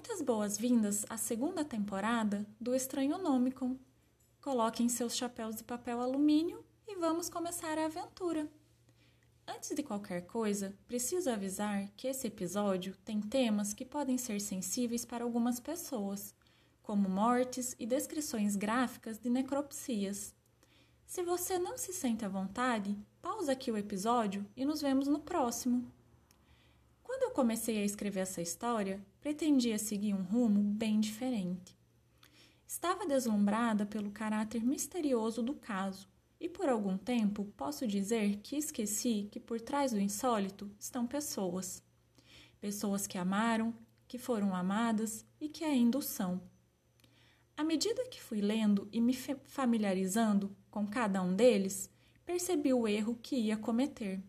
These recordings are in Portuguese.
Muitas boas-vindas à segunda temporada do Estranho Nomicon. Coloquem seus chapéus de papel alumínio e vamos começar a aventura. Antes de qualquer coisa, preciso avisar que esse episódio tem temas que podem ser sensíveis para algumas pessoas, como mortes e descrições gráficas de necropsias. Se você não se sente à vontade, pausa aqui o episódio e nos vemos no próximo. Quando eu comecei a escrever essa história, pretendia seguir um rumo bem diferente. Estava deslumbrada pelo caráter misterioso do caso e por algum tempo posso dizer que esqueci que por trás do insólito estão pessoas. Pessoas que amaram, que foram amadas e que ainda o são. À medida que fui lendo e me familiarizando com cada um deles, percebi o erro que ia cometer.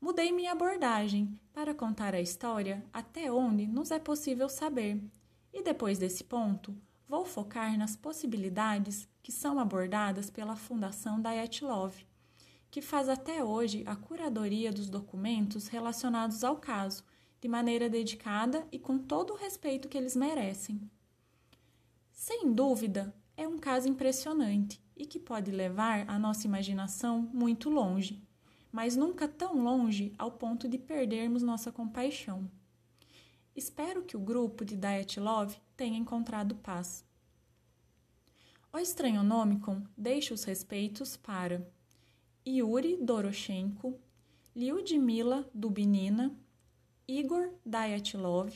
Mudei minha abordagem. Para contar a história até onde nos é possível saber, e depois desse ponto, vou focar nas possibilidades que são abordadas pela Fundação Love, que faz até hoje a curadoria dos documentos relacionados ao caso, de maneira dedicada e com todo o respeito que eles merecem. Sem dúvida, é um caso impressionante e que pode levar a nossa imaginação muito longe mas nunca tão longe ao ponto de perdermos nossa compaixão. Espero que o grupo de Diet Love tenha encontrado paz. O estranho Nomicon deixa os respeitos para Yuri Doroshenko, Lyudmila Dubinina, Igor Dyatlov,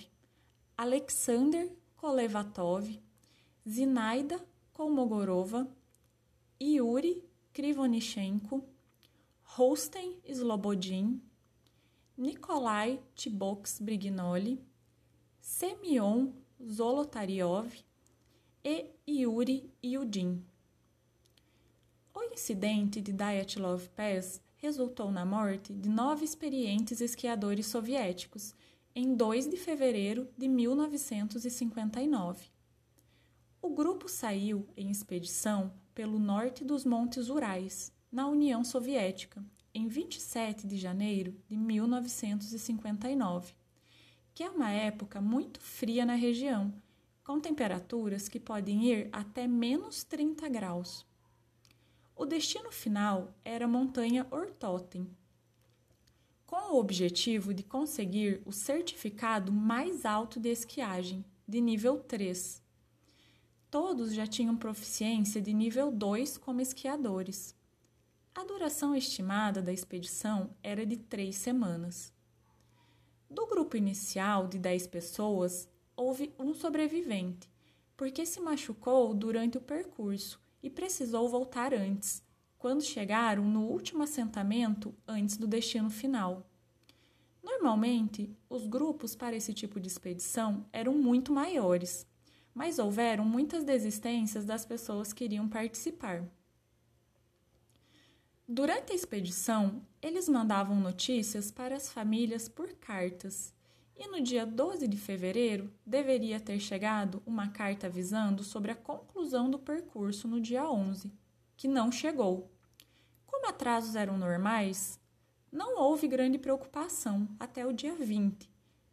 Alexander Kolevatov, Zinaida Kolmogorova, Yuri Krivonichenko, Holstein Slobodin, Nikolai Tibox Brignoli, Semyon Zolotariov e Yuri Yudin. O incidente de Dyatlov Pass resultou na morte de nove experientes esquiadores soviéticos em 2 de fevereiro de 1959. O grupo saiu em expedição pelo norte dos Montes Urais na União Soviética, em 27 de janeiro de 1959, que é uma época muito fria na região, com temperaturas que podem ir até menos 30 graus. O destino final era a montanha Ortoten, com o objetivo de conseguir o certificado mais alto de esquiagem, de nível 3. Todos já tinham proficiência de nível 2 como esquiadores. A duração estimada da expedição era de três semanas. Do grupo inicial de dez pessoas, houve um sobrevivente, porque se machucou durante o percurso e precisou voltar antes, quando chegaram no último assentamento antes do destino final. Normalmente, os grupos para esse tipo de expedição eram muito maiores, mas houveram muitas desistências das pessoas que iriam participar. Durante a expedição, eles mandavam notícias para as famílias por cartas, e no dia 12 de fevereiro deveria ter chegado uma carta avisando sobre a conclusão do percurso no dia 11, que não chegou. Como atrasos eram normais, não houve grande preocupação até o dia 20,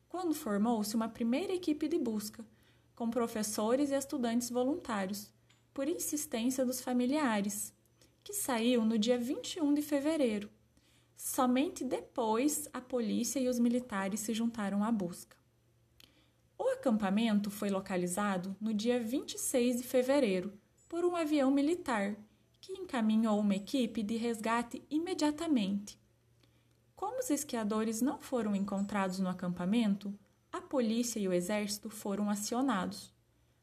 quando formou-se uma primeira equipe de busca, com professores e estudantes voluntários, por insistência dos familiares que saiu no dia 21 de fevereiro. Somente depois a polícia e os militares se juntaram à busca. O acampamento foi localizado no dia 26 de fevereiro por um avião militar que encaminhou uma equipe de resgate imediatamente. Como os esquiadores não foram encontrados no acampamento, a polícia e o exército foram acionados.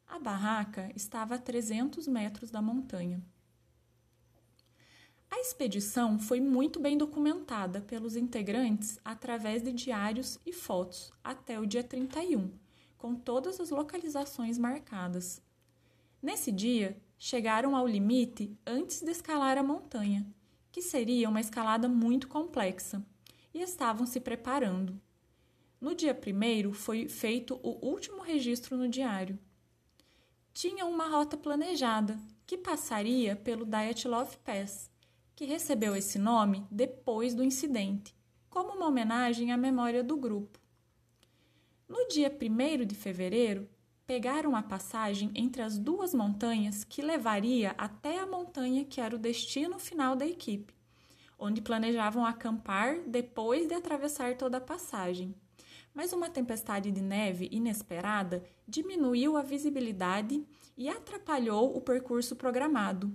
A barraca estava a 300 metros da montanha. A expedição foi muito bem documentada pelos integrantes através de diários e fotos até o dia 31, com todas as localizações marcadas. Nesse dia, chegaram ao limite antes de escalar a montanha, que seria uma escalada muito complexa, e estavam se preparando. No dia primeiro foi feito o último registro no diário. Tinha uma rota planejada que passaria pelo Dyatlov Pass que recebeu esse nome depois do incidente, como uma homenagem à memória do grupo. No dia 1 de fevereiro, pegaram a passagem entre as duas montanhas que levaria até a montanha que era o destino final da equipe, onde planejavam acampar depois de atravessar toda a passagem. Mas uma tempestade de neve inesperada diminuiu a visibilidade e atrapalhou o percurso programado.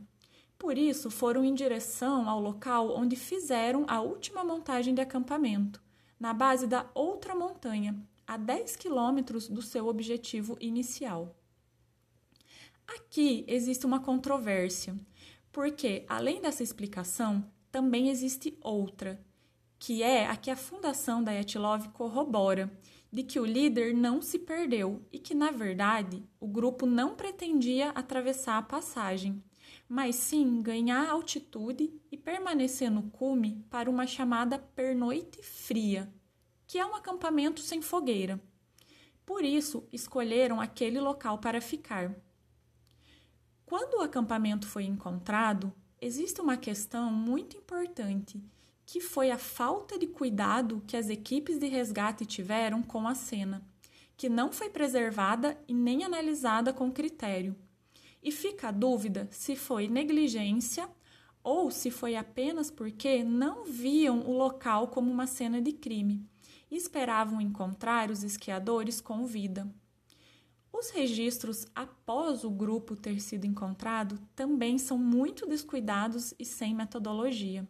Por isso, foram em direção ao local onde fizeram a última montagem de acampamento, na base da outra montanha, a 10 quilômetros do seu objetivo inicial. Aqui existe uma controvérsia, porque, além dessa explicação, também existe outra, que é a que a fundação da Yatlov corrobora, de que o líder não se perdeu e que, na verdade, o grupo não pretendia atravessar a passagem, mas sim ganhar altitude e permanecer no cume para uma chamada pernoite fria, que é um acampamento sem fogueira. Por isso, escolheram aquele local para ficar. Quando o acampamento foi encontrado, existe uma questão muito importante, que foi a falta de cuidado que as equipes de resgate tiveram com a cena, que não foi preservada e nem analisada com critério. E fica a dúvida se foi negligência ou se foi apenas porque não viam o local como uma cena de crime e esperavam encontrar os esquiadores com vida. Os registros após o grupo ter sido encontrado também são muito descuidados e sem metodologia.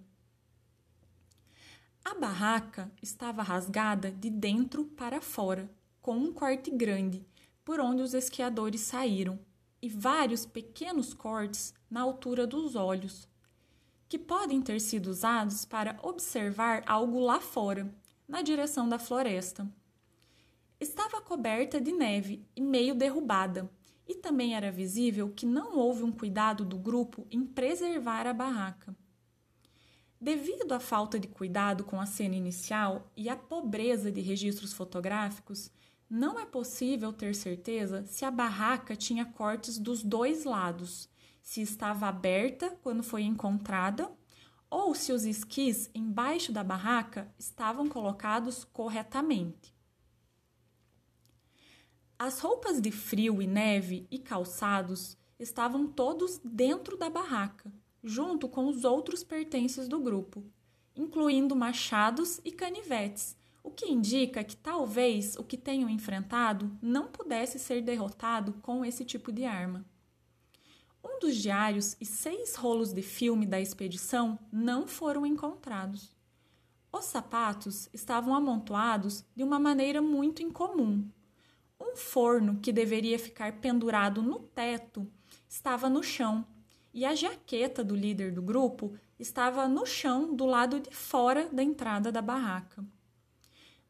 A barraca estava rasgada de dentro para fora, com um corte grande, por onde os esquiadores saíram, e vários pequenos cortes na altura dos olhos, que podem ter sido usados para observar algo lá fora, na direção da floresta. Estava coberta de neve e meio derrubada, e também era visível que não houve um cuidado do grupo em preservar a barraca. Devido à falta de cuidado com a cena inicial e à pobreza de registros fotográficos, não é possível ter certeza se a barraca tinha cortes dos dois lados, se estava aberta quando foi encontrada ou se os esquis embaixo da barraca estavam colocados corretamente. As roupas de frio e neve e calçados estavam todos dentro da barraca, junto com os outros pertences do grupo, incluindo machados e canivetes, o que indica que talvez o que tenham enfrentado não pudesse ser derrotado com esse tipo de arma. Um dos diários e seis rolos de filme da expedição não foram encontrados. Os sapatos estavam amontoados de uma maneira muito incomum. Um forno que deveria ficar pendurado no teto estava no chão e a jaqueta do líder do grupo estava no chão do lado de fora da entrada da barraca.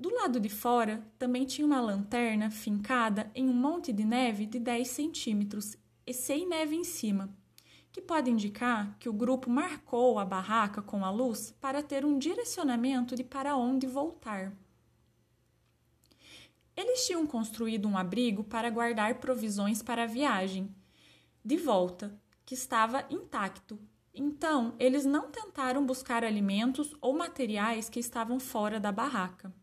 Do lado de fora também tinha uma lanterna fincada em um monte de neve de 10 centímetros e sem neve em cima, que pode indicar que o grupo marcou a barraca com a luz para ter um direcionamento de para onde voltar. Eles tinham construído um abrigo para guardar provisões para a viagem de volta, que estava intacto. Então, eles não tentaram buscar alimentos ou materiais que estavam fora da barraca.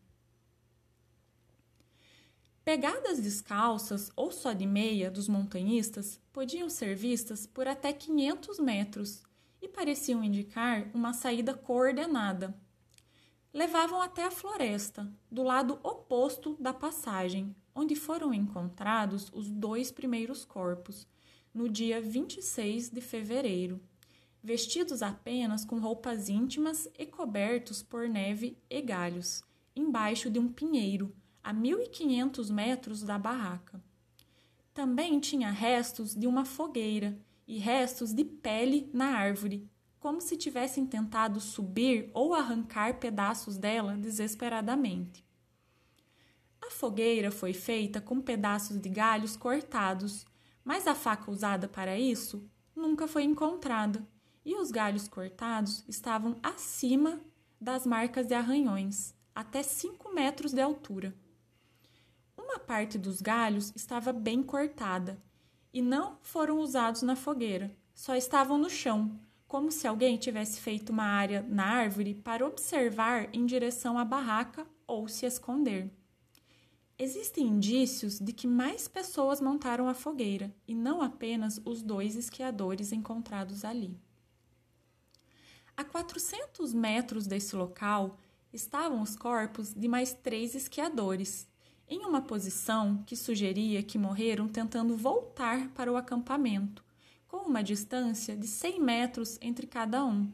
Pegadas descalças ou só de meia dos montanhistas podiam ser vistas por até 500 metros e pareciam indicar uma saída coordenada. Levavam até a floresta, do lado oposto da passagem, onde foram encontrados os dois primeiros corpos, no dia 26 de fevereiro, vestidos apenas com roupas íntimas e cobertos por neve e galhos, embaixo de um pinheiro a 1.500 metros da barraca. Também tinha restos de uma fogueira e restos de pele na árvore, como se tivessem tentado subir ou arrancar pedaços dela desesperadamente. A fogueira foi feita com pedaços de galhos cortados, mas a faca usada para isso nunca foi encontrada, e os galhos cortados estavam acima das marcas de arranhões, até 5 metros de altura. Uma parte dos galhos estava bem cortada e não foram usados na fogueira, só estavam no chão, como se alguém tivesse feito uma área na árvore para observar em direção à barraca ou se esconder. Existem indícios de que mais pessoas montaram a fogueira e não apenas os dois esquiadores encontrados ali. A 400 metros desse local estavam os corpos de mais três esquiadores, em uma posição que sugeria que morreram tentando voltar para o acampamento, com uma distância de 100 metros entre cada um.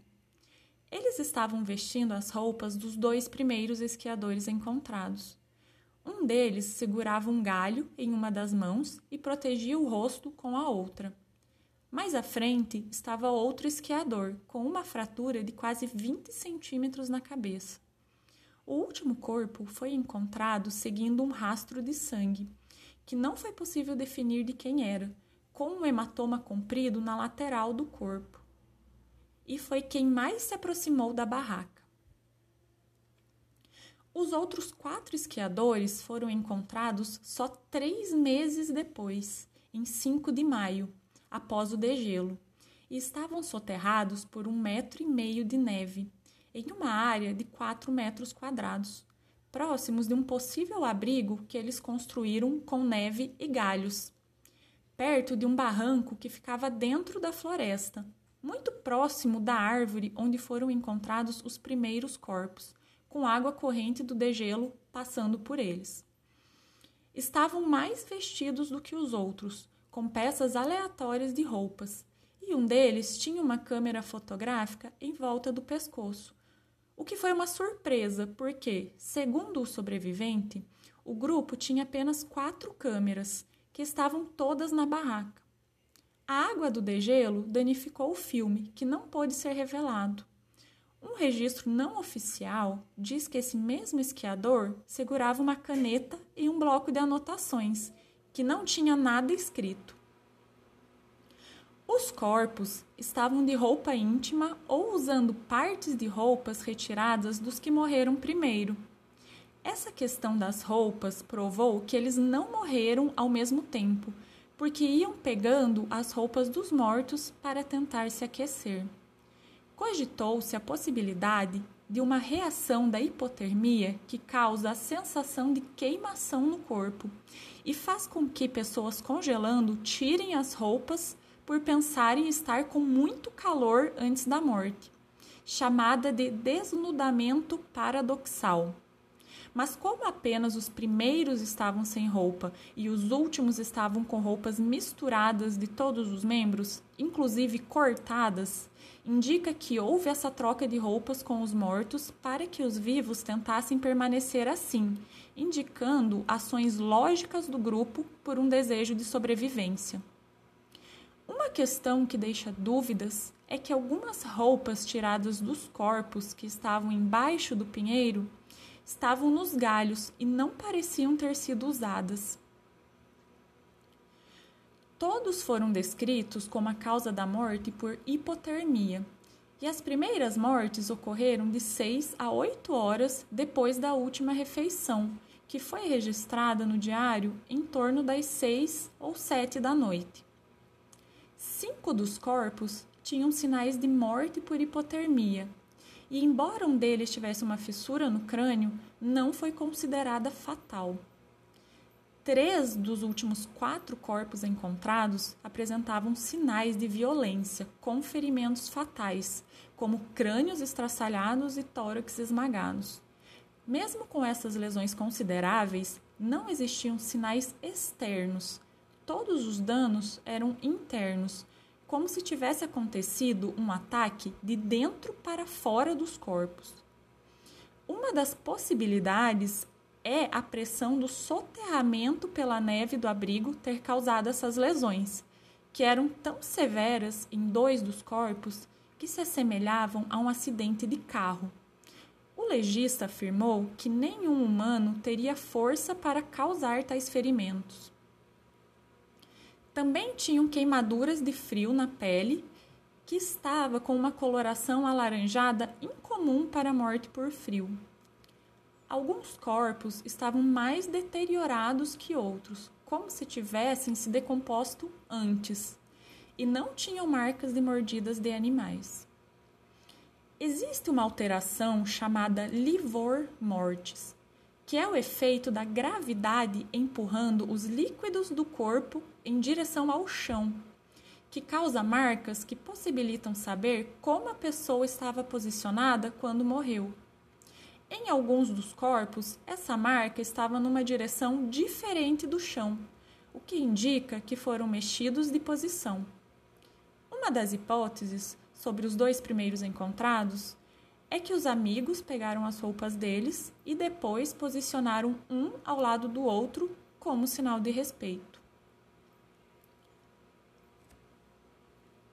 Eles estavam vestindo as roupas dos dois primeiros esquiadores encontrados. Um deles segurava um galho em uma das mãos e protegia o rosto com a outra. Mais à frente estava outro esquiador, com uma fratura de quase 20 centímetros na cabeça. O último corpo foi encontrado seguindo um rastro de sangue, que não foi possível definir de quem era, com um hematoma comprido na lateral do corpo. E foi quem mais se aproximou da barraca. Os outros quatro esquiadores foram encontrados só três meses depois, em 5 de maio, após o degelo, e estavam soterrados por um metro e meio de neve, em uma área de 4 metros quadrados, próximos de um possível abrigo que eles construíram com neve e galhos, perto de um barranco que ficava dentro da floresta, muito próximo da árvore onde foram encontrados os primeiros corpos, com água corrente do degelo passando por eles. Estavam mais vestidos do que os outros, com peças aleatórias de roupas, e um deles tinha uma câmera fotográfica em volta do pescoço. O que foi uma surpresa, porque, segundo o sobrevivente, o grupo tinha apenas quatro câmeras, que estavam todas na barraca. A água do degelo danificou o filme, que não pôde ser revelado. Um registro não oficial diz que esse mesmo esquiador segurava uma caneta e um bloco de anotações que não tinha nada escrito. Os corpos estavam de roupa íntima ou usando partes de roupas retiradas dos que morreram primeiro. Essa questão das roupas provou que eles não morreram ao mesmo tempo, porque iam pegando as roupas dos mortos para tentar se aquecer. Cogitou-se a possibilidade de uma reação da hipotermia que causa a sensação de queimação no corpo e faz com que pessoas congelando tirem as roupas por pensarem estar com muito calor antes da morte, chamada de desnudamento paradoxal. Mas como apenas os primeiros estavam sem roupa e os últimos estavam com roupas misturadas de todos os membros, inclusive cortadas, indica que houve essa troca de roupas com os mortos para que os vivos tentassem permanecer assim, indicando ações lógicas do grupo por um desejo de sobrevivência. Uma questão que deixa dúvidas é que algumas roupas tiradas dos corpos que estavam embaixo do pinheiro estavam nos galhos e não pareciam ter sido usadas. Todos foram descritos como a causa da morte por hipotermia, e as primeiras mortes ocorreram de 6 a 8 horas depois da última refeição, que foi registrada no diário em torno das 6 ou 7 da noite. Cinco dos corpos tinham sinais de morte por hipotermia, e embora um deles tivesse uma fissura no crânio, não foi considerada fatal. Três dos últimos quatro corpos encontrados apresentavam sinais de violência, com ferimentos fatais, como crânios estraçalhados e tórax esmagados. Mesmo com essas lesões consideráveis, não existiam sinais externos. Todos os danos eram internos, como se tivesse acontecido um ataque de dentro para fora dos corpos. Uma das possibilidades é a pressão do soterramento pela neve do abrigo ter causado essas lesões, que eram tão severas em dois dos corpos que se assemelhavam a um acidente de carro. O legista afirmou que nenhum humano teria força para causar tais ferimentos. Também tinham queimaduras de frio na pele, que estava com uma coloração alaranjada incomum para a morte por frio. Alguns corpos estavam mais deteriorados que outros, como se tivessem se decomposto antes, e não tinham marcas de mordidas de animais. Existe uma alteração chamada livor mortis, que é o efeito da gravidade empurrando os líquidos do corpo em direção ao chão, que causa marcas que possibilitam saber como a pessoa estava posicionada quando morreu. Em alguns dos corpos, essa marca estava numa direção diferente do chão, o que indica que foram mexidos de posição. Uma das hipóteses sobre os dois primeiros encontrados é que os amigos pegaram as roupas deles e depois posicionaram um ao lado do outro como sinal de respeito.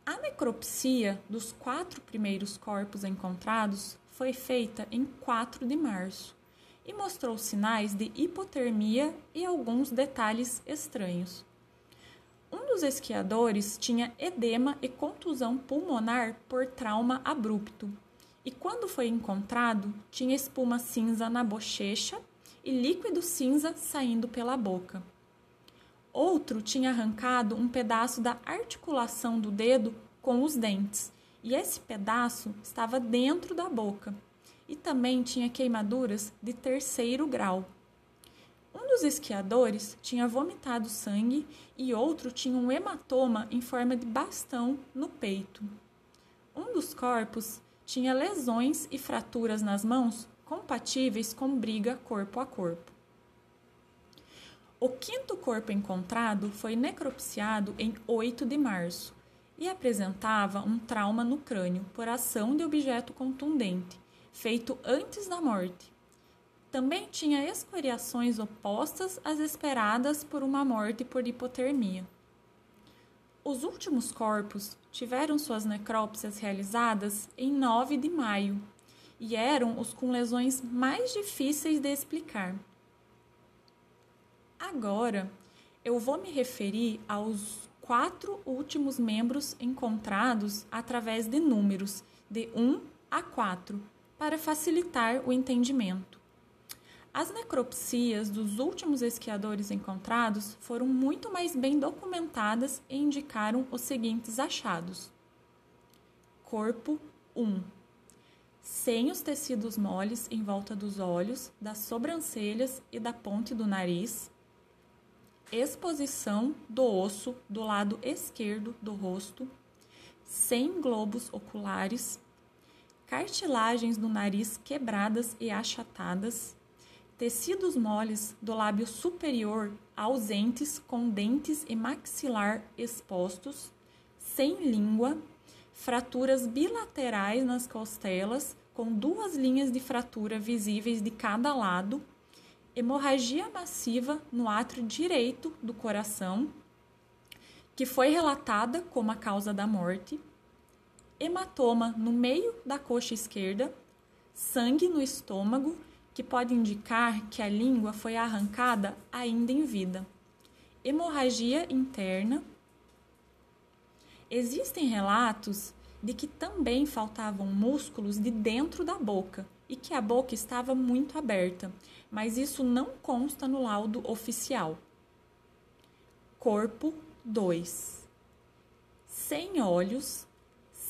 A necropsia dos quatro primeiros corpos encontrados foi feita em 4 de março e mostrou sinais de hipotermia e alguns detalhes estranhos. Um dos esquiadores tinha edema e contusão pulmonar por trauma abrupto, e quando foi encontrado, tinha espuma cinza na bochecha e líquido cinza saindo pela boca. Outro tinha arrancado um pedaço da articulação do dedo com os dentes, e esse pedaço estava dentro da boca. E também tinha queimaduras de terceiro grau. Um dos esquiadores tinha vomitado sangue e outro tinha um hematoma em forma de bastão no peito. Um dos corpos tinha lesões e fraturas nas mãos compatíveis com briga corpo a corpo. O quinto corpo encontrado foi necropsiado em 8 de março e apresentava um trauma no crânio por ação de objeto contundente, feito antes da morte. Também tinha escoriações opostas às esperadas por uma morte por hipotermia. Os últimos corpos tiveram suas necrópsias realizadas em 9 de maio e eram os com lesões mais difíceis de explicar. Agora, eu vou me referir aos quatro últimos membros encontrados através de números de 1 a 4 para facilitar o entendimento. As necropsias dos últimos esquiadores encontrados foram muito mais bem documentadas e indicaram os seguintes achados: Corpo 1. Sem os tecidos moles em volta dos olhos, das sobrancelhas e da ponte do nariz. Exposição do osso do lado esquerdo do rosto. Sem globos oculares. Cartilagens do nariz quebradas e achatadas tecidos moles do lábio superior ausentes com dentes e maxilar expostos, sem língua, fraturas bilaterais nas costelas com duas linhas de fratura visíveis de cada lado, hemorragia massiva no átrio direito do coração, que foi relatada como a causa da morte, hematoma no meio da coxa esquerda, sangue no estômago que pode indicar que a língua foi arrancada ainda em vida. Hemorragia interna. Existem relatos de que também faltavam músculos de dentro da boca e que a boca estava muito aberta, mas isso não consta no laudo oficial. Corpo 2. Sem olhos,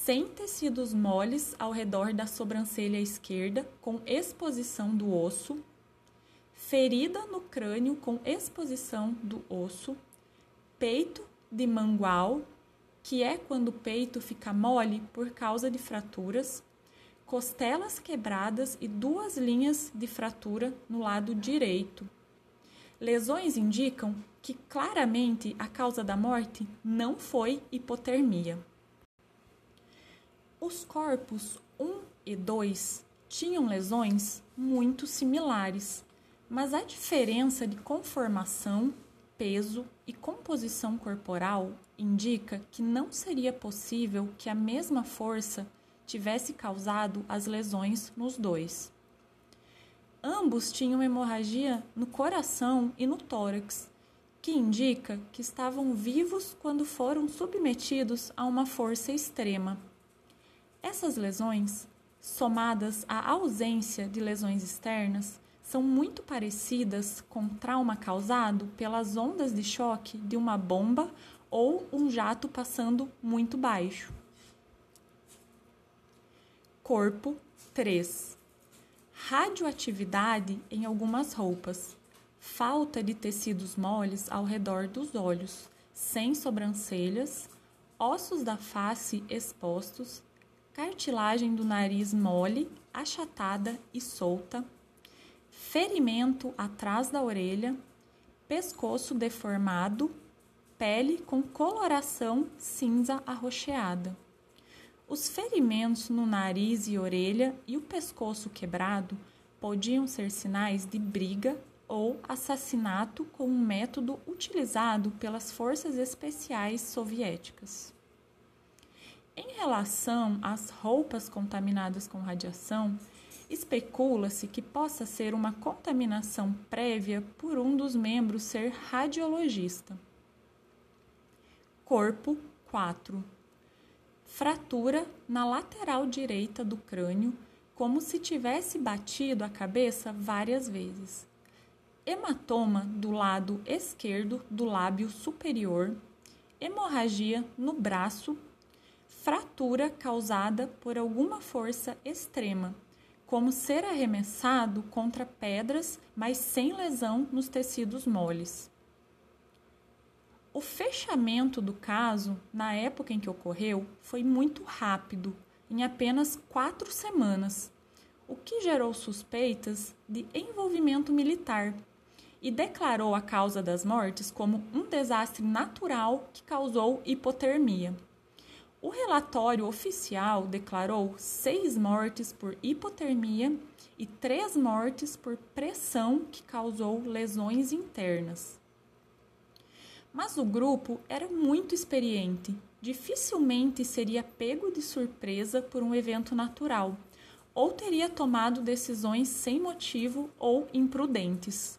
sem tecidos moles ao redor da sobrancelha esquerda, com exposição do osso, ferida no crânio com exposição do osso, peito de mangual, que é quando o peito fica mole por causa de fraturas, costelas quebradas e duas linhas de fratura no lado direito. Lesões indicam que claramente a causa da morte não foi hipotermia. Os corpos 1 e 2 tinham lesões muito similares, mas a diferença de conformação, peso e composição corporal indica que não seria possível que a mesma força tivesse causado as lesões nos dois. Ambos tinham hemorragia no coração e no tórax, que indica que estavam vivos quando foram submetidos a uma força extrema. Essas lesões, somadas à ausência de lesões externas, são muito parecidas com trauma causado pelas ondas de choque de uma bomba ou um jato passando muito baixo. Corpo 3. radioatividade em algumas roupas, falta de tecidos moles ao redor dos olhos, sem sobrancelhas, ossos da face expostos, cartilagem do nariz mole, achatada e solta, ferimento atrás da orelha, pescoço deformado, pele com coloração cinza arroxeada. Os ferimentos no nariz e orelha e o pescoço quebrado podiam ser sinais de briga ou assassinato com um método utilizado pelas forças especiais soviéticas. Em relação às roupas contaminadas com radiação, especula-se que possa ser uma contaminação prévia por um dos membros ser radiologista. Corpo 4 fratura na lateral direita do crânio, como se tivesse batido a cabeça várias vezes. Hematoma do lado esquerdo do lábio superior, hemorragia no braço, fratura causada por alguma força extrema, como ser arremessado contra pedras, mas sem lesão nos tecidos moles. O fechamento do caso, na época em que ocorreu, foi muito rápido, em apenas quatro semanas, o que gerou suspeitas de envolvimento militar e declarou a causa das mortes como um desastre natural que causou hipotermia. O relatório oficial declarou seis mortes por hipotermia e três mortes por pressão que causou lesões internas. Mas o grupo era muito experiente, dificilmente seria pego de surpresa por um evento natural, ou teria tomado decisões sem motivo ou imprudentes.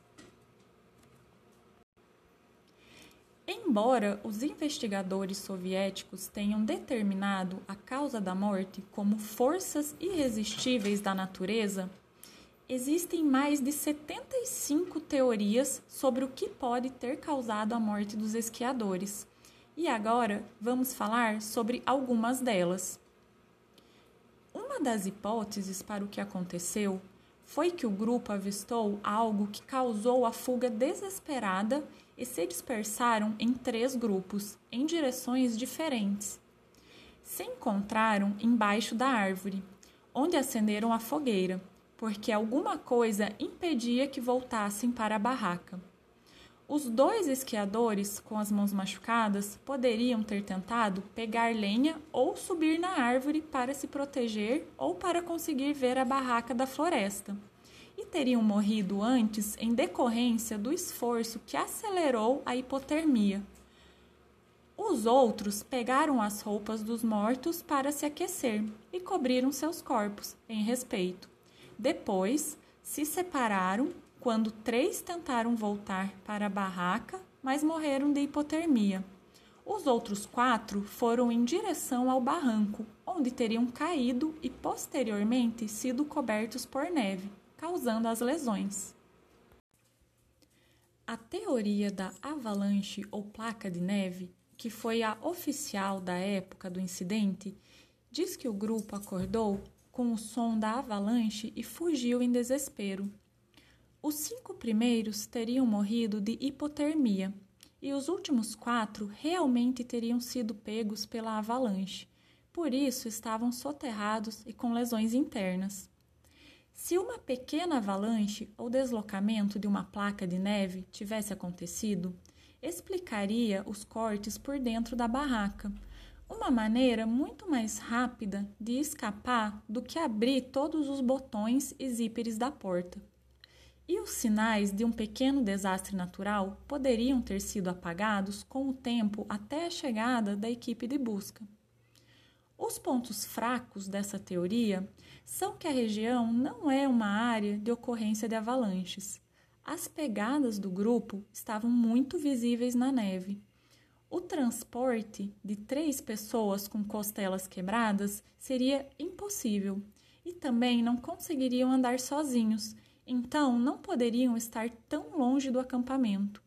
Embora os investigadores soviéticos tenham determinado a causa da morte como forças irresistíveis da natureza, Existem mais de 75 teorias sobre o que pode ter causado a morte dos esquiadores. E agora vamos falar sobre algumas delas. Uma das hipóteses para o que aconteceu foi que o grupo avistou algo que causou a fuga desesperada e se dispersaram em três grupos, em direções diferentes. Se encontraram embaixo da árvore, onde acenderam a fogueira porque alguma coisa impedia que voltassem para a barraca. Os dois esquiadores, com as mãos machucadas, poderiam ter tentado pegar lenha ou subir na árvore para se proteger ou para conseguir ver a barraca da floresta. E teriam morrido antes em decorrência do esforço que acelerou a hipotermia. Os outros pegaram as roupas dos mortos para se aquecer e cobriram seus corpos, em respeito. Depois, se separaram quando três tentaram voltar para a barraca, mas morreram de hipotermia. Os outros quatro foram em direção ao barranco, onde teriam caído e posteriormente sido cobertos por neve, causando as lesões. A teoria da avalanche ou placa de neve, que foi a oficial da época do incidente, diz que o grupo acordou com o som da avalanche e fugiu em desespero. Os cinco primeiros teriam morrido de hipotermia e os últimos quatro realmente teriam sido pegos pela avalanche, por isso estavam soterrados e com lesões internas. Se uma pequena avalanche ou deslocamento de uma placa de neve tivesse acontecido, explicaria os cortes por dentro da barraca uma maneira muito mais rápida de escapar do que abrir todos os botões e zíperes da porta. E os sinais de um pequeno desastre natural poderiam ter sido apagados com o tempo até a chegada da equipe de busca. Os pontos fracos dessa teoria são que a região não é uma área de ocorrência de avalanches. As pegadas do grupo estavam muito visíveis na neve o transporte de três pessoas com costelas quebradas seria impossível e também não conseguiriam andar sozinhos, então não poderiam estar tão longe do acampamento.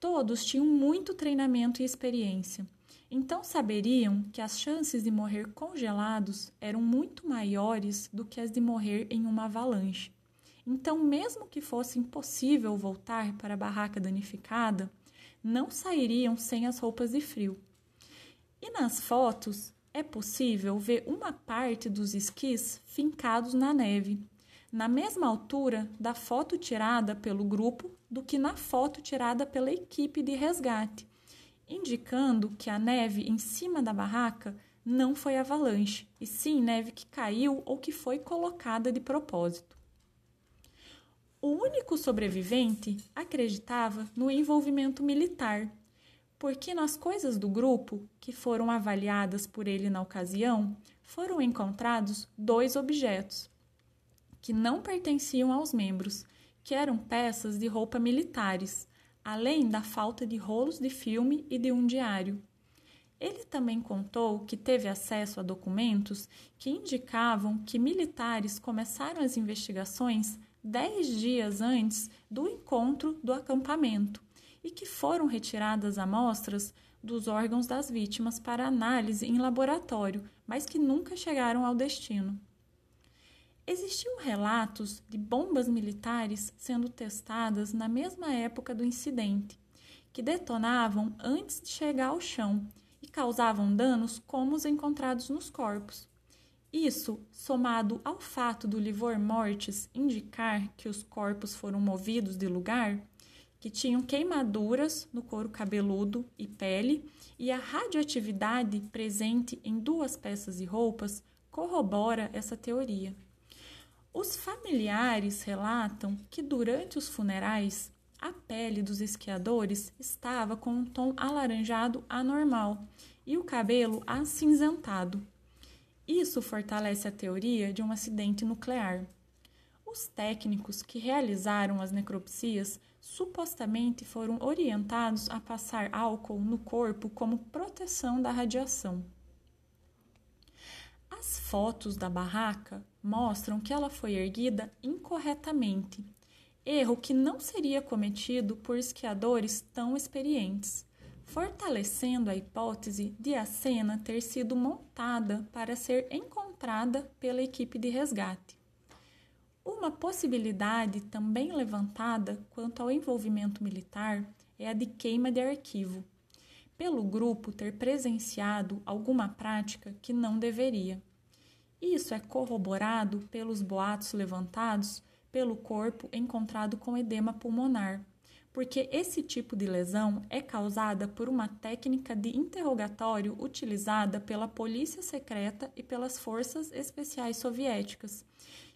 Todos tinham muito treinamento e experiência, Então saberiam que as chances de morrer congelados eram muito maiores do que as de morrer em uma avalanche. Então, mesmo que fosse impossível voltar para a barraca danificada, não sairiam sem as roupas de frio. E nas fotos é possível ver uma parte dos esquis fincados na neve, na mesma altura da foto tirada pelo grupo do que na foto tirada pela equipe de resgate, indicando que a neve em cima da barraca não foi avalanche, e sim neve que caiu ou que foi colocada de propósito. O único sobrevivente acreditava no envolvimento militar, porque nas coisas do grupo, que foram avaliadas por ele na ocasião, foram encontrados dois objetos que não pertenciam aos membros, que eram peças de roupa militares, além da falta de rolos de filme e de um diário. Ele também contou que teve acesso a documentos que indicavam que militares começaram as investigações dez dias antes do encontro do acampamento e que foram retiradas amostras dos órgãos das vítimas para análise em laboratório, mas que nunca chegaram ao destino. Existiam relatos de bombas militares sendo testadas na mesma época do incidente, que detonavam antes de chegar ao chão e causavam danos como os encontrados nos corpos. Isso, somado ao fato do livor mortis indicar que os corpos foram movidos de lugar, que tinham queimaduras no couro cabeludo e pele, e a radioatividade presente em duas peças de roupas, corrobora essa teoria. Os familiares relatam que durante os funerais, a pele dos esquiadores estava com um tom alaranjado anormal e o cabelo acinzentado. Isso fortalece a teoria de um acidente nuclear. Os técnicos que realizaram as necropsias supostamente foram orientados a passar álcool no corpo como proteção da radiação. As fotos da barraca mostram que ela foi erguida incorretamente, erro que não seria cometido por esquiadores tão experientes fortalecendo a hipótese de a cena ter sido montada para ser encontrada pela equipe de resgate. Uma possibilidade também levantada quanto ao envolvimento militar é a de queima de arquivo, pelo grupo ter presenciado alguma prática que não deveria. Isso é corroborado pelos boatos levantados pelo corpo encontrado com edema pulmonar, porque esse tipo de lesão é causada por uma técnica de interrogatório utilizada pela polícia secreta e pelas forças especiais soviéticas,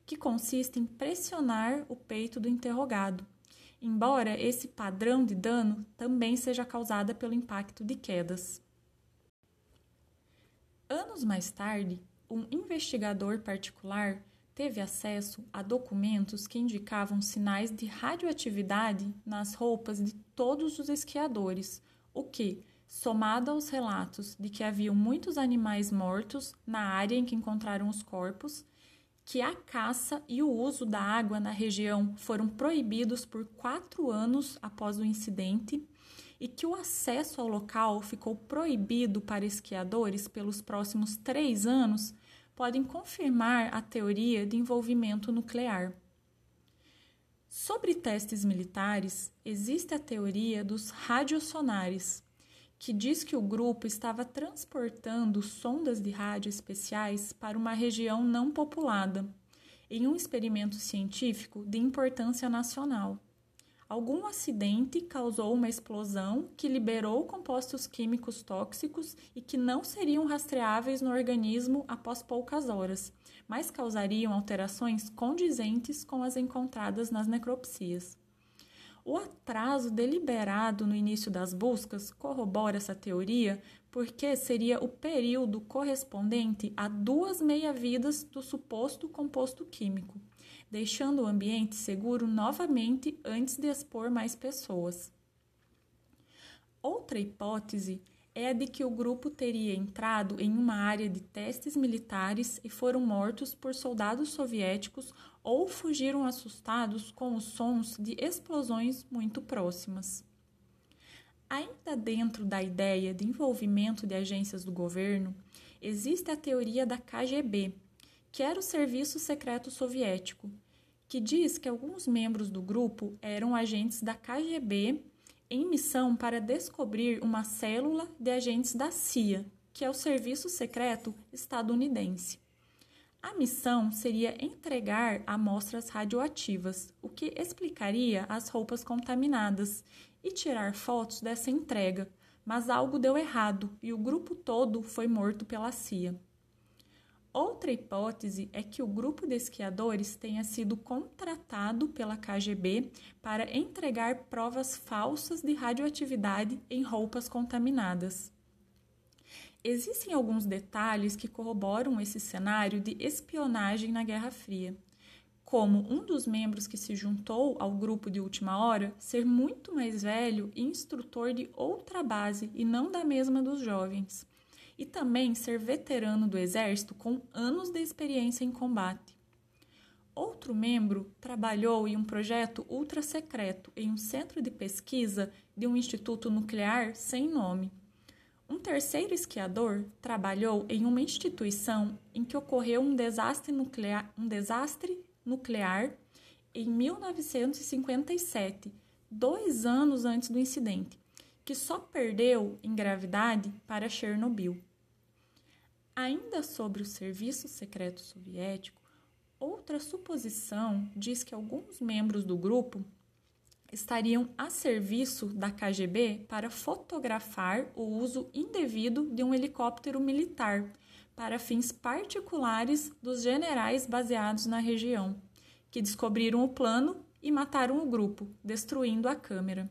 que consiste em pressionar o peito do interrogado, embora esse padrão de dano também seja causada pelo impacto de quedas. Anos mais tarde, um investigador particular teve acesso a documentos que indicavam sinais de radioatividade nas roupas de todos os esquiadores, o que, somado aos relatos de que haviam muitos animais mortos na área em que encontraram os corpos, que a caça e o uso da água na região foram proibidos por quatro anos após o incidente e que o acesso ao local ficou proibido para esquiadores pelos próximos três anos, podem confirmar a teoria de envolvimento nuclear. Sobre testes militares, existe a teoria dos radiosonares, que diz que o grupo estava transportando sondas de rádio especiais para uma região não populada, em um experimento científico de importância nacional algum acidente causou uma explosão que liberou compostos químicos tóxicos e que não seriam rastreáveis no organismo após poucas horas, mas causariam alterações condizentes com as encontradas nas necropsias. O atraso deliberado no início das buscas corrobora essa teoria porque seria o período correspondente a duas meia-vidas do suposto composto químico deixando o ambiente seguro novamente antes de expor mais pessoas. Outra hipótese é a de que o grupo teria entrado em uma área de testes militares e foram mortos por soldados soviéticos ou fugiram assustados com os sons de explosões muito próximas. Ainda dentro da ideia de envolvimento de agências do governo, existe a teoria da KGB, que era o Serviço Secreto Soviético, que diz que alguns membros do grupo eram agentes da KGB em missão para descobrir uma célula de agentes da CIA, que é o Serviço Secreto Estadunidense. A missão seria entregar amostras radioativas, o que explicaria as roupas contaminadas, e tirar fotos dessa entrega, mas algo deu errado e o grupo todo foi morto pela CIA. Outra hipótese é que o grupo de esquiadores tenha sido contratado pela KGB para entregar provas falsas de radioatividade em roupas contaminadas. Existem alguns detalhes que corroboram esse cenário de espionagem na Guerra Fria, como um dos membros que se juntou ao grupo de última hora ser muito mais velho e instrutor de outra base e não da mesma dos jovens, e também ser veterano do exército com anos de experiência em combate. Outro membro trabalhou em um projeto ultra secreto em um centro de pesquisa de um instituto nuclear sem nome um terceiro esquiador trabalhou em uma instituição em que ocorreu um desastre nuclear, um desastre nuclear em 1957, dois anos antes do incidente, que só perdeu em gravidade para Chernobyl. Ainda sobre o serviço secreto soviético, outra suposição diz que alguns membros do grupo estariam a serviço da KGB para fotografar o uso indevido de um helicóptero militar para fins particulares dos generais baseados na região, que descobriram o plano e mataram o grupo, destruindo a câmera.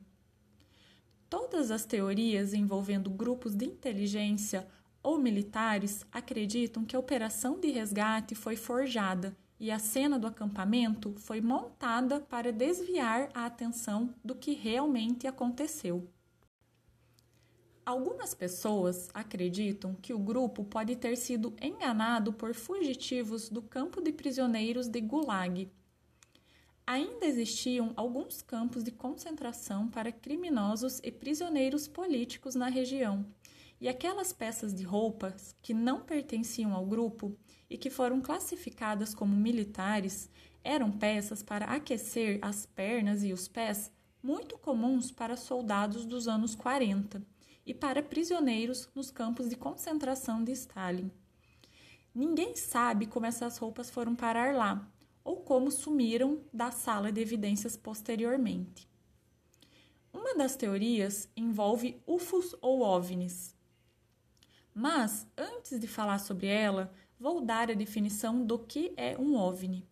Todas as teorias envolvendo grupos de inteligência ou militares acreditam que a operação de resgate foi forjada e a cena do acampamento foi montada para desviar a atenção do que realmente aconteceu. Algumas pessoas acreditam que o grupo pode ter sido enganado por fugitivos do campo de prisioneiros de Gulag. Ainda existiam alguns campos de concentração para criminosos e prisioneiros políticos na região, e aquelas peças de roupas que não pertenciam ao grupo e que foram classificadas como militares eram peças para aquecer as pernas e os pés muito comuns para soldados dos anos 40 e para prisioneiros nos campos de concentração de Stalin. Ninguém sabe como essas roupas foram parar lá ou como sumiram da sala de evidências posteriormente. Uma das teorias envolve UFOs ou OVNIs. Mas, antes de falar sobre ela, vou dar a definição do que é um OVNI.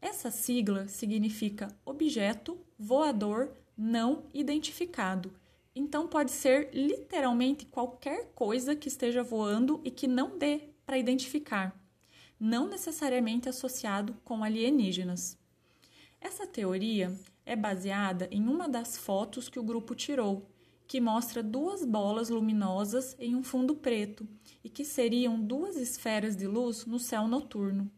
Essa sigla significa objeto voador não identificado. Então pode ser literalmente qualquer coisa que esteja voando e que não dê para identificar, não necessariamente associado com alienígenas. Essa teoria é baseada em uma das fotos que o grupo tirou que mostra duas bolas luminosas em um fundo preto e que seriam duas esferas de luz no céu noturno.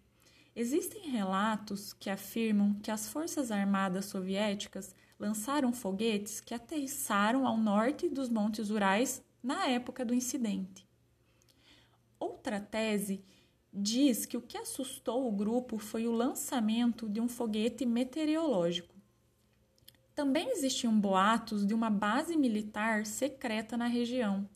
Existem relatos que afirmam que as Forças Armadas Soviéticas lançaram foguetes que aterrissaram ao norte dos Montes Urais na época do incidente. Outra tese diz que o que assustou o grupo foi o lançamento de um foguete meteorológico. Também existiam boatos de uma base militar secreta na região,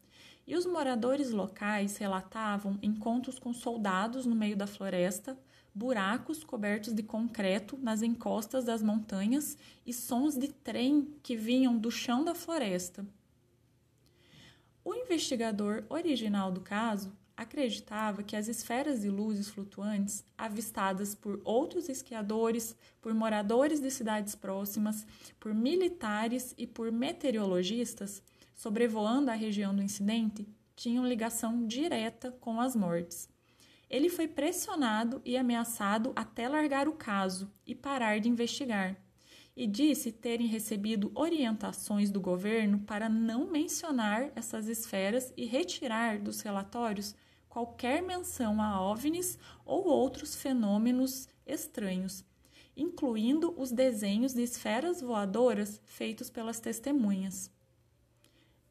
e os moradores locais relatavam encontros com soldados no meio da floresta, buracos cobertos de concreto nas encostas das montanhas e sons de trem que vinham do chão da floresta. O investigador original do caso acreditava que as esferas de luzes flutuantes, avistadas por outros esquiadores, por moradores de cidades próximas, por militares e por meteorologistas, sobrevoando a região do incidente, tinham ligação direta com as mortes. Ele foi pressionado e ameaçado até largar o caso e parar de investigar. E disse terem recebido orientações do governo para não mencionar essas esferas e retirar dos relatórios qualquer menção a OVNIs ou outros fenômenos estranhos, incluindo os desenhos de esferas voadoras feitos pelas testemunhas.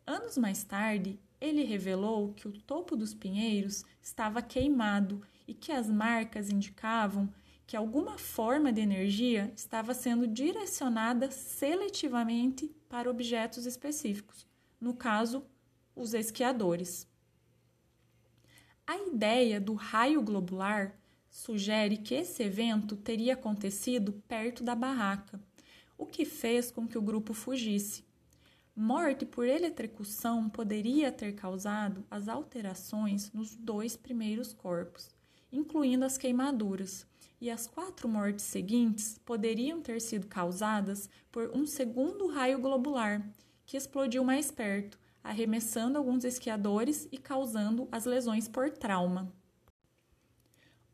Anos mais tarde, ele revelou que o topo dos pinheiros estava queimado e que as marcas indicavam que alguma forma de energia estava sendo direcionada seletivamente para objetos específicos, no caso, os esquiadores. A ideia do raio globular sugere que esse evento teria acontecido perto da barraca, o que fez com que o grupo fugisse. Morte por eletrocução poderia ter causado as alterações nos dois primeiros corpos, incluindo as queimaduras, e as quatro mortes seguintes poderiam ter sido causadas por um segundo raio globular, que explodiu mais perto, arremessando alguns esquiadores e causando as lesões por trauma.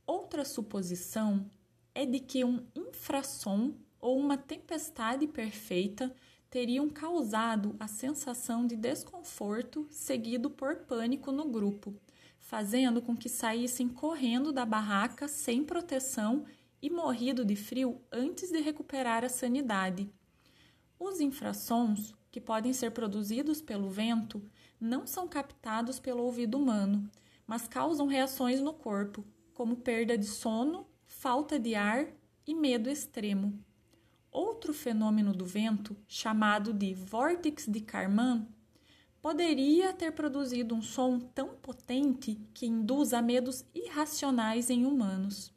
Outra suposição é de que um infrassom ou uma tempestade perfeita teriam causado a sensação de desconforto seguido por pânico no grupo, fazendo com que saíssem correndo da barraca sem proteção e morrido de frio antes de recuperar a sanidade. Os infrassons, que podem ser produzidos pelo vento, não são captados pelo ouvido humano, mas causam reações no corpo, como perda de sono, falta de ar e medo extremo. Outro fenômeno do vento, chamado de vórtice de Karman, poderia ter produzido um som tão potente que induz a medos irracionais em humanos.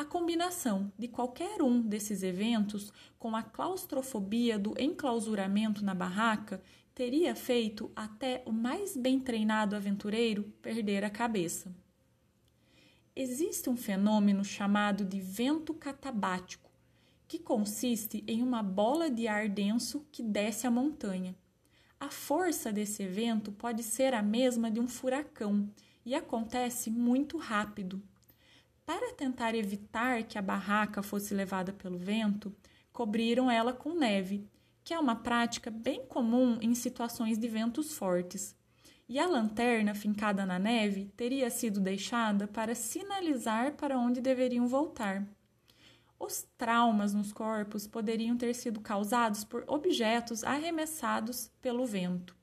A combinação de qualquer um desses eventos com a claustrofobia do enclausuramento na barraca teria feito até o mais bem treinado aventureiro perder a cabeça. Existe um fenômeno chamado de vento catabático, que consiste em uma bola de ar denso que desce a montanha a força desse evento pode ser a mesma de um furacão e acontece muito rápido. Para tentar evitar que a barraca fosse levada pelo vento, cobriram ela com neve, que é uma prática bem comum em situações de ventos fortes. E a lanterna fincada na neve teria sido deixada para sinalizar para onde deveriam voltar. Os traumas nos corpos poderiam ter sido causados por objetos arremessados pelo vento.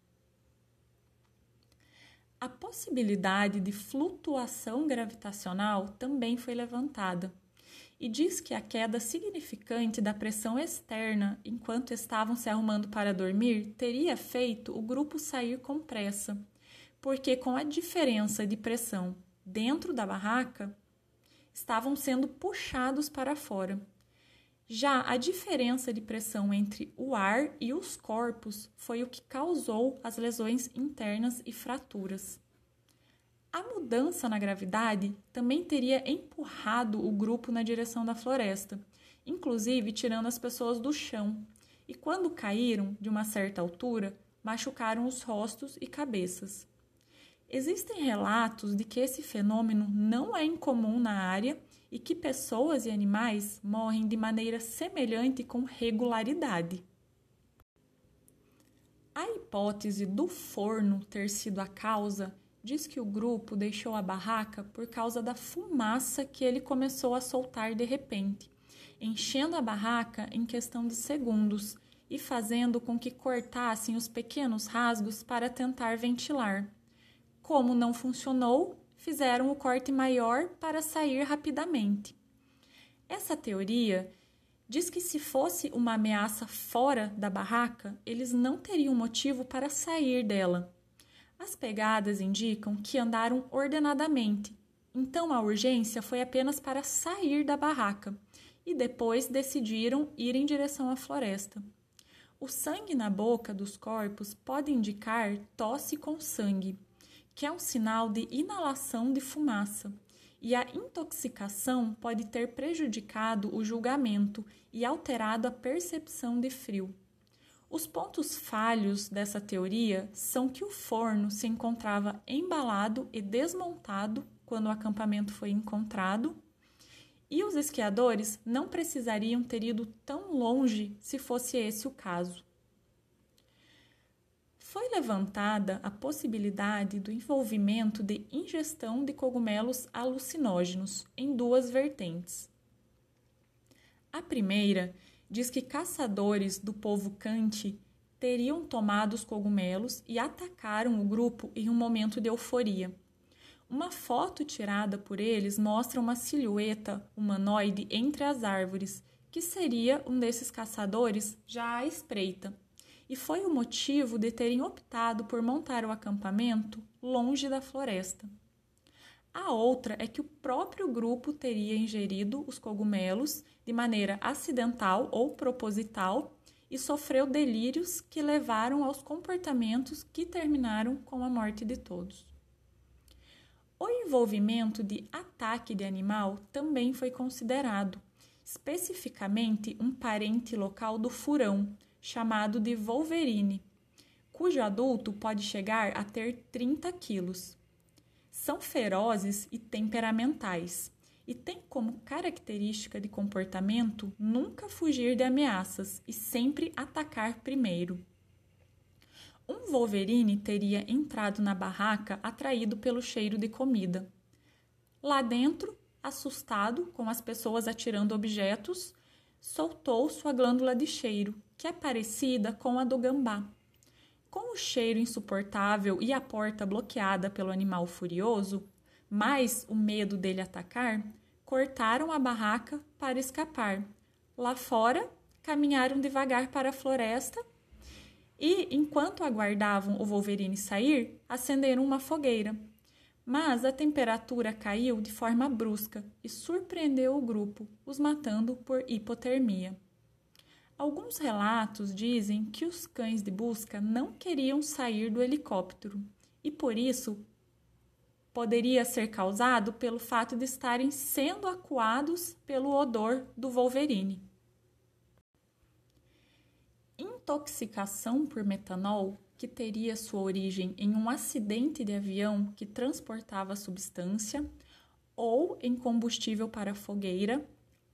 A possibilidade de flutuação gravitacional também foi levantada e diz que a queda significante da pressão externa enquanto estavam se arrumando para dormir teria feito o grupo sair com pressa, porque com a diferença de pressão dentro da barraca, estavam sendo puxados para fora. Já a diferença de pressão entre o ar e os corpos foi o que causou as lesões internas e fraturas. A mudança na gravidade também teria empurrado o grupo na direção da floresta, inclusive tirando as pessoas do chão, e quando caíram de uma certa altura, machucaram os rostos e cabeças. Existem relatos de que esse fenômeno não é incomum na área e que pessoas e animais morrem de maneira semelhante com regularidade. A hipótese do forno ter sido a causa diz que o grupo deixou a barraca por causa da fumaça que ele começou a soltar de repente, enchendo a barraca em questão de segundos e fazendo com que cortassem os pequenos rasgos para tentar ventilar. Como não funcionou, fizeram o corte maior para sair rapidamente. Essa teoria diz que se fosse uma ameaça fora da barraca, eles não teriam motivo para sair dela. As pegadas indicam que andaram ordenadamente, então a urgência foi apenas para sair da barraca e depois decidiram ir em direção à floresta. O sangue na boca dos corpos pode indicar tosse com sangue que é um sinal de inalação de fumaça, e a intoxicação pode ter prejudicado o julgamento e alterado a percepção de frio. Os pontos falhos dessa teoria são que o forno se encontrava embalado e desmontado quando o acampamento foi encontrado, e os esquiadores não precisariam ter ido tão longe se fosse esse o caso foi levantada a possibilidade do envolvimento de ingestão de cogumelos alucinógenos em duas vertentes. A primeira diz que caçadores do povo Kante teriam tomado os cogumelos e atacaram o grupo em um momento de euforia. Uma foto tirada por eles mostra uma silhueta humanoide entre as árvores, que seria um desses caçadores já à espreita, e foi o motivo de terem optado por montar o acampamento longe da floresta. A outra é que o próprio grupo teria ingerido os cogumelos de maneira acidental ou proposital e sofreu delírios que levaram aos comportamentos que terminaram com a morte de todos. O envolvimento de ataque de animal também foi considerado, especificamente um parente local do furão, chamado de wolverine, cujo adulto pode chegar a ter 30 quilos. São ferozes e temperamentais e tem como característica de comportamento nunca fugir de ameaças e sempre atacar primeiro. Um Wolverine teria entrado na barraca atraído pelo cheiro de comida. Lá dentro, assustado com as pessoas atirando objetos, soltou sua glândula de cheiro, que é parecida com a do gambá. Com o cheiro insuportável e a porta bloqueada pelo animal furioso, mais o medo dele atacar, cortaram a barraca para escapar. Lá fora, caminharam devagar para a floresta e, enquanto aguardavam o Wolverine sair, acenderam uma fogueira. Mas a temperatura caiu de forma brusca e surpreendeu o grupo, os matando por hipotermia. Alguns relatos dizem que os cães de busca não queriam sair do helicóptero e por isso poderia ser causado pelo fato de estarem sendo acuados pelo odor do Wolverine. Intoxicação por metanol, que teria sua origem em um acidente de avião que transportava substância, ou em combustível para fogueira,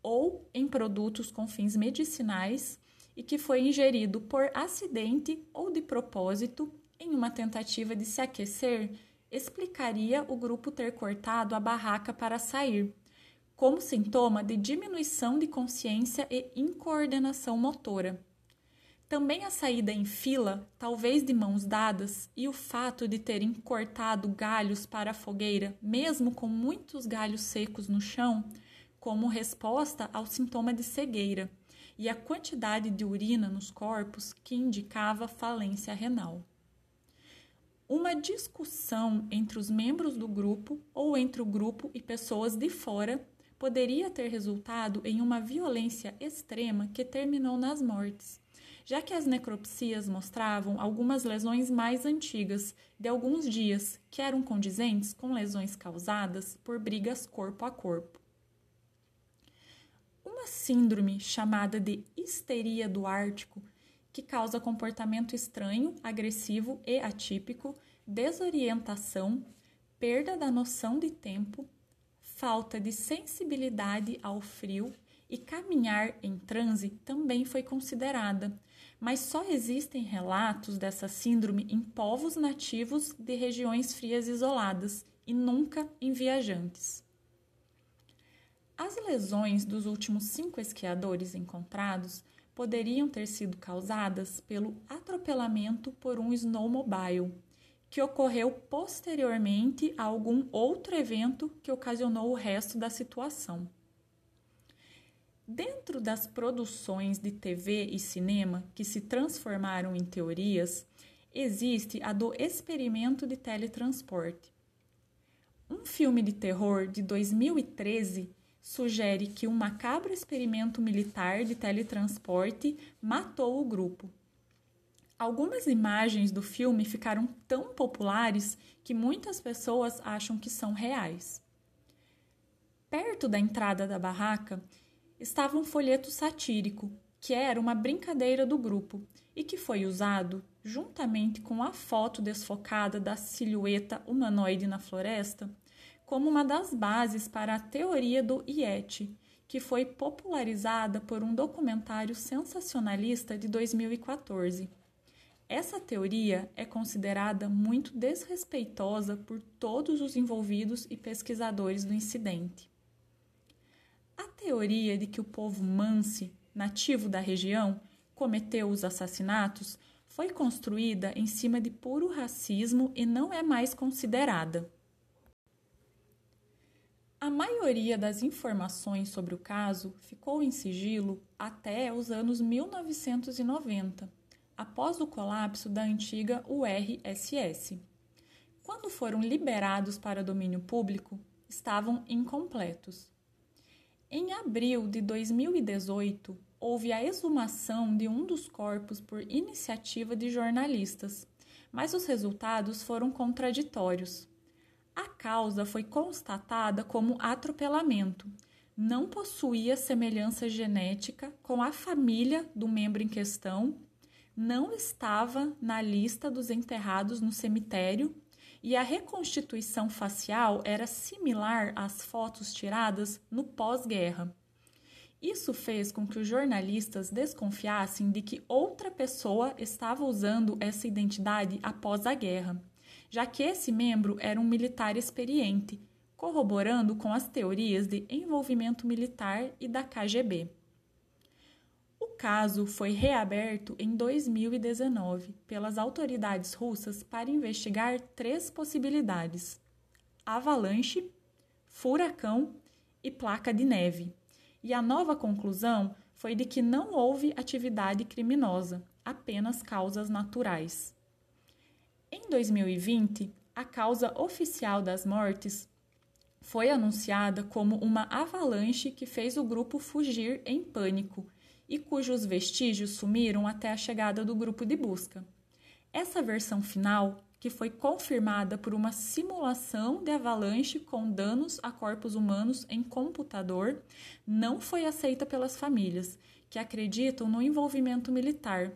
ou em produtos com fins medicinais e que foi ingerido por acidente ou de propósito em uma tentativa de se aquecer explicaria o grupo ter cortado a barraca para sair, como sintoma de diminuição de consciência e incoordenação motora. Também a saída em fila, talvez de mãos dadas, e o fato de terem cortado galhos para a fogueira, mesmo com muitos galhos secos no chão, como resposta ao sintoma de cegueira, e a quantidade de urina nos corpos que indicava falência renal uma discussão entre os membros do grupo ou entre o grupo e pessoas de fora poderia ter resultado em uma violência extrema que terminou nas mortes, já que as necropsias mostravam algumas lesões mais antigas, de alguns dias, que eram condizentes com lesões causadas por brigas corpo a corpo. Uma síndrome chamada de histeria do Ártico que causa comportamento estranho, agressivo e atípico, desorientação, perda da noção de tempo, falta de sensibilidade ao frio e caminhar em transe também foi considerada, mas só existem relatos dessa síndrome em povos nativos de regiões frias isoladas e nunca em viajantes. As lesões dos últimos cinco esquiadores encontrados poderiam ter sido causadas pelo atropelamento por um snowmobile, que ocorreu posteriormente a algum outro evento que ocasionou o resto da situação. Dentro das produções de TV e cinema que se transformaram em teorias, existe a do experimento de teletransporte. Um filme de terror de 2013 sugere que um macabro experimento militar de teletransporte matou o grupo. Algumas imagens do filme ficaram tão populares que muitas pessoas acham que são reais. Perto da entrada da barraca estava um folheto satírico, que era uma brincadeira do grupo e que foi usado, juntamente com a foto desfocada da silhueta humanoide na floresta, como uma das bases para a teoria do Yeti, que foi popularizada por um documentário sensacionalista de 2014. Essa teoria é considerada muito desrespeitosa por todos os envolvidos e pesquisadores do incidente. A teoria de que o povo Mansi, nativo da região, cometeu os assassinatos foi construída em cima de puro racismo e não é mais considerada. A maioria das informações sobre o caso ficou em sigilo até os anos 1990, após o colapso da antiga URSS. Quando foram liberados para domínio público, estavam incompletos. Em abril de 2018, houve a exumação de um dos corpos por iniciativa de jornalistas, mas os resultados foram contraditórios. A causa foi constatada como atropelamento. Não possuía semelhança genética com a família do membro em questão, não estava na lista dos enterrados no cemitério e a reconstituição facial era similar às fotos tiradas no pós-guerra. Isso fez com que os jornalistas desconfiassem de que outra pessoa estava usando essa identidade após a guerra, já que esse membro era um militar experiente, corroborando com as teorias de envolvimento militar e da KGB. O caso foi reaberto em 2019 pelas autoridades russas para investigar três possibilidades: avalanche, furacão e placa de neve e a nova conclusão foi de que não houve atividade criminosa, apenas causas naturais. Em 2020, a causa oficial das mortes foi anunciada como uma avalanche que fez o grupo fugir em pânico e cujos vestígios sumiram até a chegada do grupo de busca. Essa versão final que foi confirmada por uma simulação de avalanche com danos a corpos humanos em computador, não foi aceita pelas famílias, que acreditam no envolvimento militar,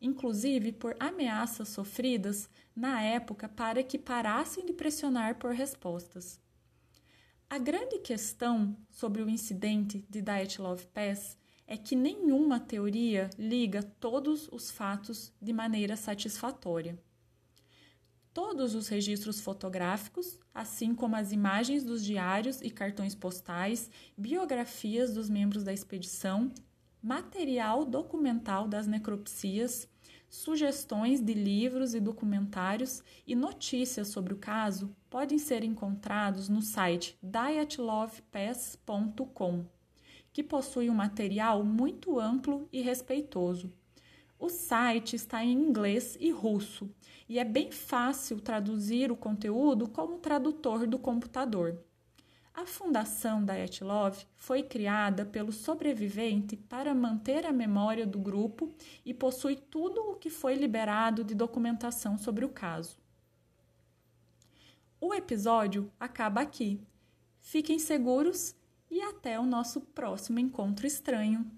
inclusive por ameaças sofridas na época para que parassem de pressionar por respostas. A grande questão sobre o incidente de Dyatlov Pass é que nenhuma teoria liga todos os fatos de maneira satisfatória. Todos os registros fotográficos, assim como as imagens dos diários e cartões postais, biografias dos membros da expedição, material documental das necropsias, sugestões de livros e documentários e notícias sobre o caso podem ser encontrados no site dietlovepass.com, que possui um material muito amplo e respeitoso. O site está em inglês e russo e é bem fácil traduzir o conteúdo como tradutor do computador. A fundação da Etlove foi criada pelo sobrevivente para manter a memória do grupo e possui tudo o que foi liberado de documentação sobre o caso. O episódio acaba aqui. Fiquem seguros e até o nosso próximo encontro estranho.